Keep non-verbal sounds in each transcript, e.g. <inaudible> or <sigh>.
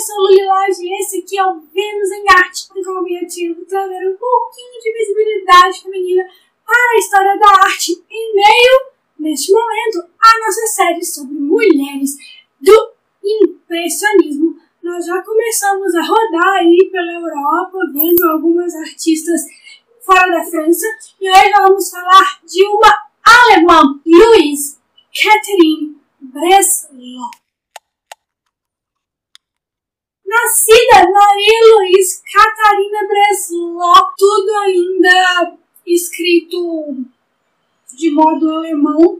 eu sou Luli Lage e esse aqui é o Vênus em Arte, com o objetivo trazer um pouquinho de visibilidade feminina para a história da arte em meio, neste momento, à nossa série sobre mulheres do impressionismo. Nós já começamos a rodar aí pela Europa, vendo algumas artistas fora da França, e hoje vamos falar de uma alemã, Louise Catherine Breslau. Nascida Maria Luiz Catarina Breslau, tudo ainda escrito de modo alemão.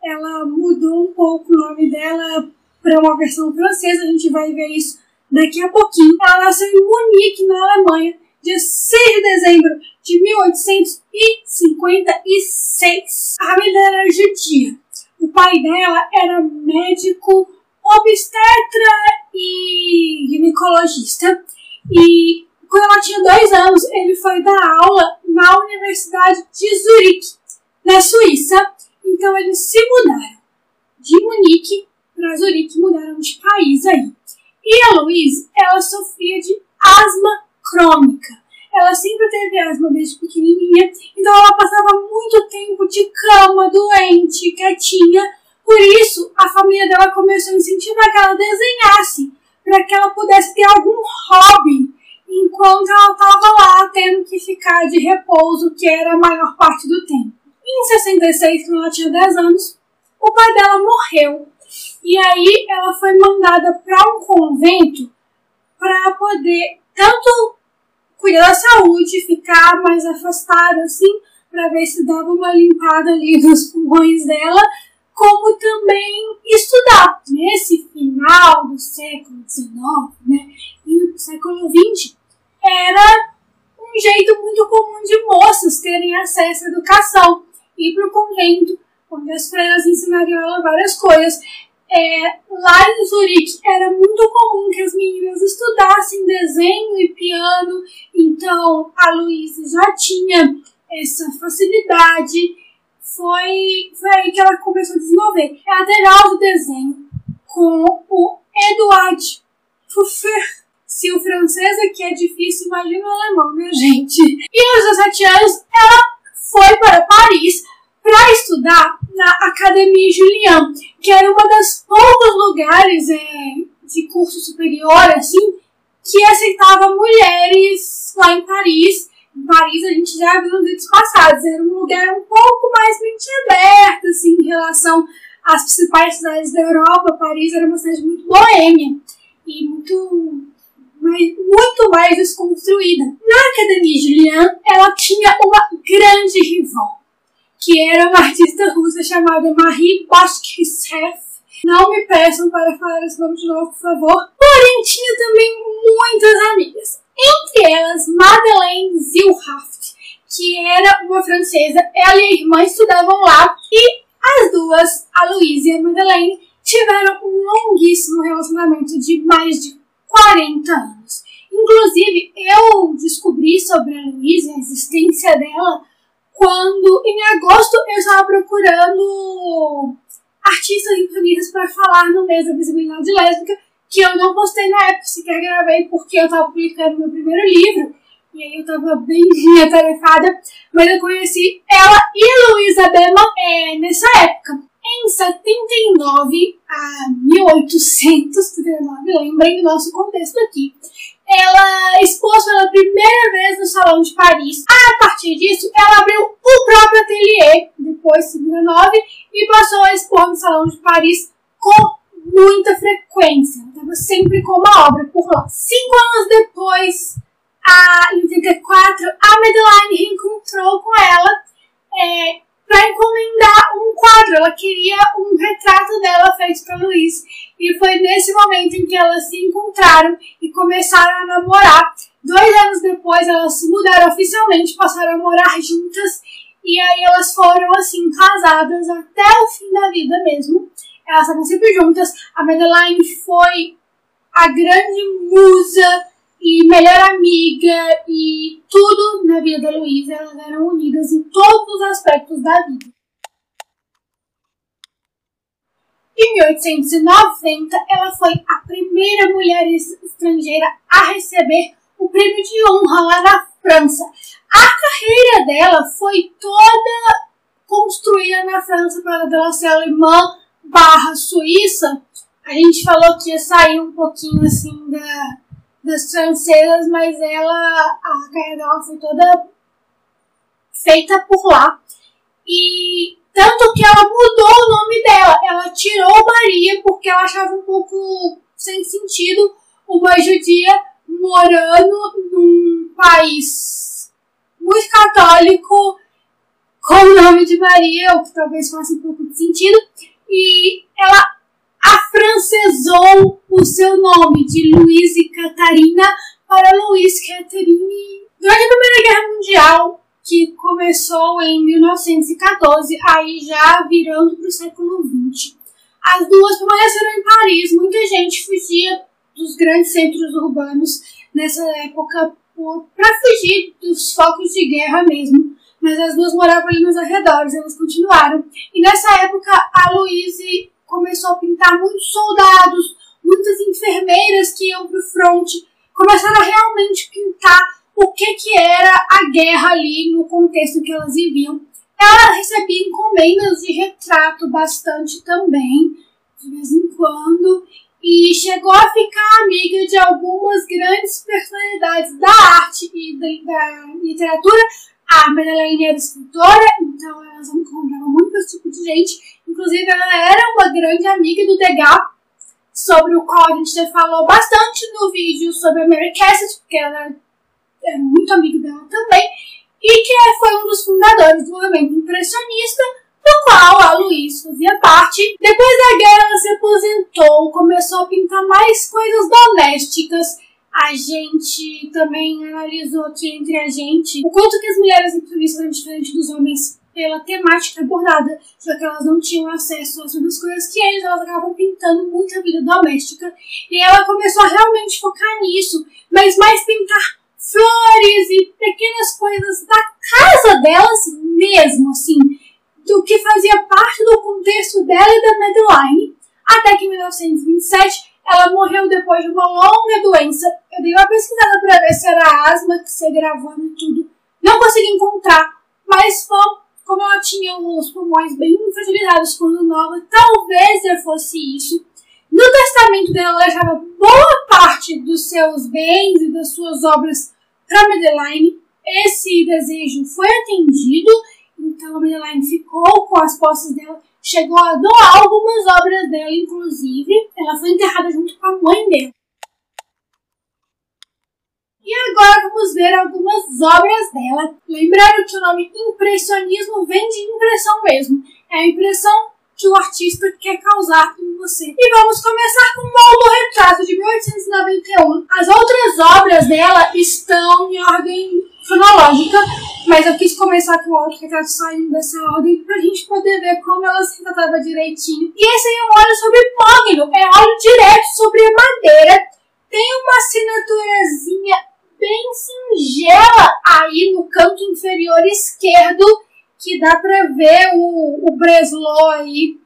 Ela mudou um pouco o nome dela para uma versão francesa, a gente vai ver isso daqui a pouquinho. Ela nasceu em Munique, na Alemanha, dia 6 de dezembro de 1856. A família era judia. O pai dela era médico obstetra e ginecologista. E quando ela tinha dois anos, ele foi dar aula na Universidade de Zurique, na Suíça. Então eles se mudaram de Munique para Zurique, mudaram de país aí. E a Louise, ela sofria de asma crônica. Ela sempre teve asma desde pequenininha, então ela passava muito tempo de cama, doente, quietinha, a família dela começou a incentivar que ela desenhasse, para que ela pudesse ter algum hobby enquanto ela estava lá tendo que ficar de repouso, que era a maior parte do tempo. Em 66, quando ela tinha 10 anos, o pai dela morreu. E aí ela foi mandada para um convento para poder tanto cuidar da saúde, ficar mais afastada assim, para ver se dava uma limpada ali <laughs> nos pulmões dela, como também estudar. Nesse final do século XIX né, e no século XX, era um jeito muito comum de moças terem acesso à educação, ir para o convento, onde as freiras ensinariam ela várias coisas. É, lá em Zurique era muito comum que as meninas estudassem desenho e piano, então a Luísa já tinha essa facilidade foi, foi aí que ela começou a desenvolver. Ela teve aula de desenho com o Eduard Puffer. Se o francês aqui é difícil, imagina o alemão, né, gente? E aos 17 anos, ela foi para Paris para estudar na Academia Julian, que era uma das poucos lugares é, de curso superior, assim, que aceitava mulheres lá em Paris Paris a gente já viu nos vídeos passados, era um lugar um pouco mais assim, em relação às principais cidades da Europa. Paris era uma cidade muito boêmia e muito mais, muito mais desconstruída. Na Academia Julian, ela tinha uma grande rival, que era uma artista russa chamada Marie Bashkirtsev. Não me peçam para falar esse nome de novo, por favor. Porém, tinha também muitas amigas. Entre elas, Madeleine Zilhaft, que era uma francesa, ela e a irmã estudavam lá, e as duas, a Louise e a Madeleine, tiveram um longuíssimo relacionamento de mais de 40 anos. Inclusive, eu descobri sobre a Louise, a existência dela, quando em agosto eu estava procurando artistas infinitas para falar no mês da visibilidade lésbica que eu não postei na época, sequer gravei porque eu tava publicando meu primeiro livro. E aí eu tava bem atarefada, mas eu conheci ela e Luísa Bema é, nessa época. Em 79 a 1839, lembrem do nosso contexto aqui, ela expôs pela primeira vez no Salão de Paris. A partir disso, ela abriu o próprio ateliê, depois de 79, e passou a expor no Salão de Paris com muita frequência. Ela estava sempre com uma obra por lá. Cinco anos depois, a, em 84, a Madeline reencontrou com ela é, para encomendar um quadro. Ela queria um retrato dela feito para Luiz. E foi nesse momento em que elas se encontraram e começaram a namorar. Dois anos depois, elas se mudaram oficialmente, passaram a morar juntas. E aí elas foram assim casadas até o fim da vida mesmo elas estavam sempre juntas. A Madeline foi a grande musa e melhor amiga e tudo na vida da Luísa. Elas eram unidas em todos os aspectos da vida. Em Em 1890, ela foi a primeira mulher estrangeira a receber o prêmio de honra lá na França. A carreira dela foi toda construída na França para ela ser alemã barra suíça. A gente falou que ia sair um pouquinho assim da, das francesas, mas ela, a carreira dela foi toda feita por lá. E tanto que ela mudou o nome dela. Ela tirou Maria porque ela achava um pouco sem sentido uma judia morando num país muito católico com o nome de Maria, o que talvez faça um pouco de sentido. E ela afrancesou o seu nome de Luiz e Catarina para Luiz Catherine. Durante a Primeira Guerra Mundial, que começou em 1914, aí já virando para o século XX. As duas permaneceram em Paris, muita gente fugia dos grandes centros urbanos nessa época para fugir dos focos de guerra mesmo. Mas as duas moravam ali nos arredores, elas continuaram. E nessa época a Louise começou a pintar muitos soldados, muitas enfermeiras que iam para o fronte, começaram a realmente pintar o que, que era a guerra ali no contexto que elas viviam. Ela recebia encomendas de retrato bastante também, de vez em quando, e chegou a ficar amiga de algumas grandes personalidades da arte e da literatura. A Madeleine era escritora, então elas encontravam muito esse tipo de gente. Inclusive, ela era uma grande amiga do Degas, sobre o qual a gente já falou bastante no vídeo sobre a Mary Cassatt, porque ela é muito amigo dela também, e que é, foi um dos fundadores do movimento impressionista, do qual a Luiz fazia parte. Depois da guerra, ela se aposentou, começou a pintar mais coisas domésticas. A gente também analisou aqui entre a gente o quanto que as mulheres impressionistas eram diferentes dos homens pela temática abordada, já que elas não tinham acesso às mesmas coisas que eles, elas acabam pintando muito a vida doméstica. E ela começou a realmente focar nisso, mas mais pintar flores e pequenas coisas da casa delas mesmo, assim, do que fazia parte do contexto dela e da Madeline, até que em 1927 ela morreu depois de uma longa doença. Eu dei uma pesquisada para ver se era asma que se gravando e tudo. Não consegui encontrar, mas como ela tinha os pulmões bem fragilizados quando nova, talvez fosse isso. No testamento dela, ela deixava boa parte dos seus bens e das suas obras para Madeline, esse desejo foi atendido, então a Madeline ficou com as posses dela, chegou a doar algumas obras dela, inclusive. Ela foi enterrada junto com a mãe dela. E agora vamos ver algumas obras dela. Lembrando que o nome impressionismo vem de impressão mesmo. É a impressão que o artista quer causar em você. E vamos começar com o Retrato de 1891. As outras obras dela estão em ordem cronológica, mas eu quis começar com o autorretrato saindo dessa ordem pra gente poder ver como ela se tratava direitinho. E esse é um óleo sobre mogno, é óleo direto sobre madeira. Tem uma assinaturazinha bem singela aí no canto inferior esquerdo que dá pra ver o, o Breslau aí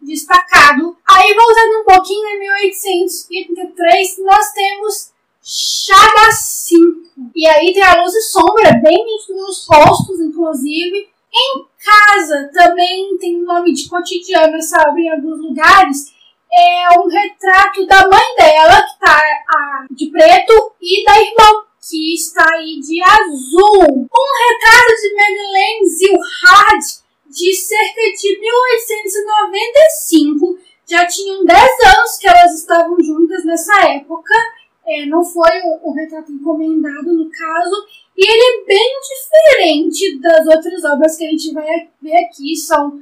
destacado. Aí, voltando um pouquinho, em 1883, nós temos Chaga 5. E aí tem a luz e sombra bem dos rostos, inclusive. Em casa também tem um nome de cotidiano obra em alguns lugares. É um retrato da mãe dela, que tá a, de preto, e da irmã, que está aí de azul. Um retrato de Madeleine Zilhard de cerca de 1895. Já tinham 10 anos que elas estavam juntas nessa época. É, não foi o, o, retrato encomendado no caso. E ele é bem diferente das outras obras que a gente vai ver aqui. São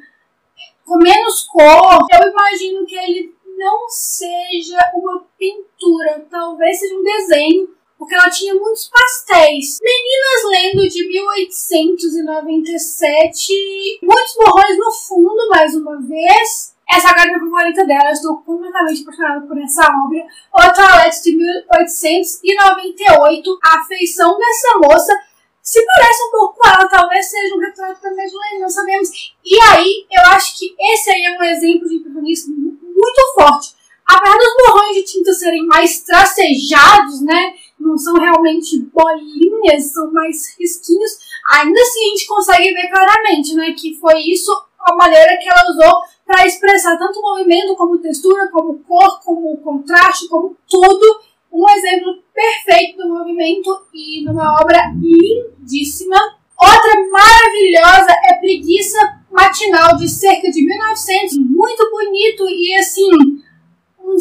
com menos cor. Eu imagino que ele não seja uma pintura, talvez seja um desenho porque ela tinha muitos pastéis. Meninas lendo de 1897, muitos borrões no fundo, mais uma vez. Essa agora é a favorita dela, estou completamente apaixonada por essa obra. O Toilette de 1898, a feição dessa moça se parece um pouco com ela, talvez seja um retrato da Madeleine, não sabemos. E aí, eu acho que esse aí é um exemplo de impressionismo muito forte. Apesar dos borrões de tinta serem mais tracejados, né, não são realmente bolinhas, são mais risquinhos, ainda assim a gente consegue ver claramente, né, que foi isso a maneira que ela usou para expressar tanto o movimento, como textura, como cor, como contraste, como tudo. Um exemplo perfeito do movimento e numa obra lindíssima. Outra maravilhosa é Preguiça Matinal, de cerca de 1900. Muito bonito e assim,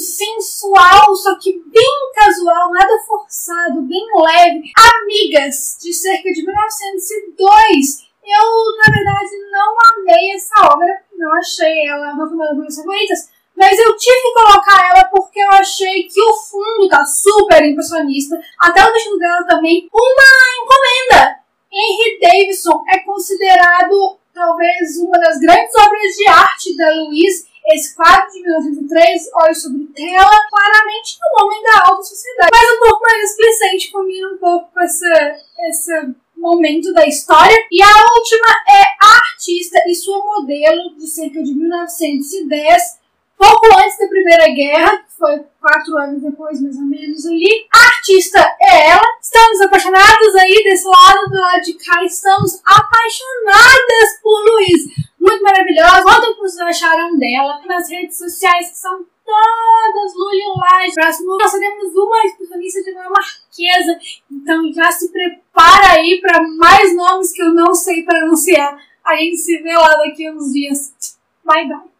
sensual, só que bem casual, nada forçado, bem leve. Amigas, de cerca de 1902 eu, na verdade, não amei essa obra, não achei ela uma das minhas favoritas, mas eu tive que colocar ela porque eu achei que o fundo tá super impressionista, até o vestido dela também, uma encomenda. Henry Davidson é considerado talvez uma das grandes obras de arte da Louise. Esse quadro de 1903, Olhos sobre Tela, claramente um homem da alta sociedade, mas um pouco mais explicente, combina um pouco com essa, momento da história. E a última é a artista e sua modelo, de cerca de 1910, pouco antes da Primeira Guerra, que foi quatro anos depois, mais ou menos ali. A artista é ela. Estamos apaixonados aí desse lado, do lado de cá. Estamos apaixonadas por Luiz. Muito maravilhosa. Conta o que vocês acharam dela nas redes sociais, que são todas lulilás. Próximo, nós teremos uma especialista de uma marquesa. Então já se prepara aí para mais nomes que eu não sei pronunciar. A gente se vê lá daqui a uns dias. Bye, bye.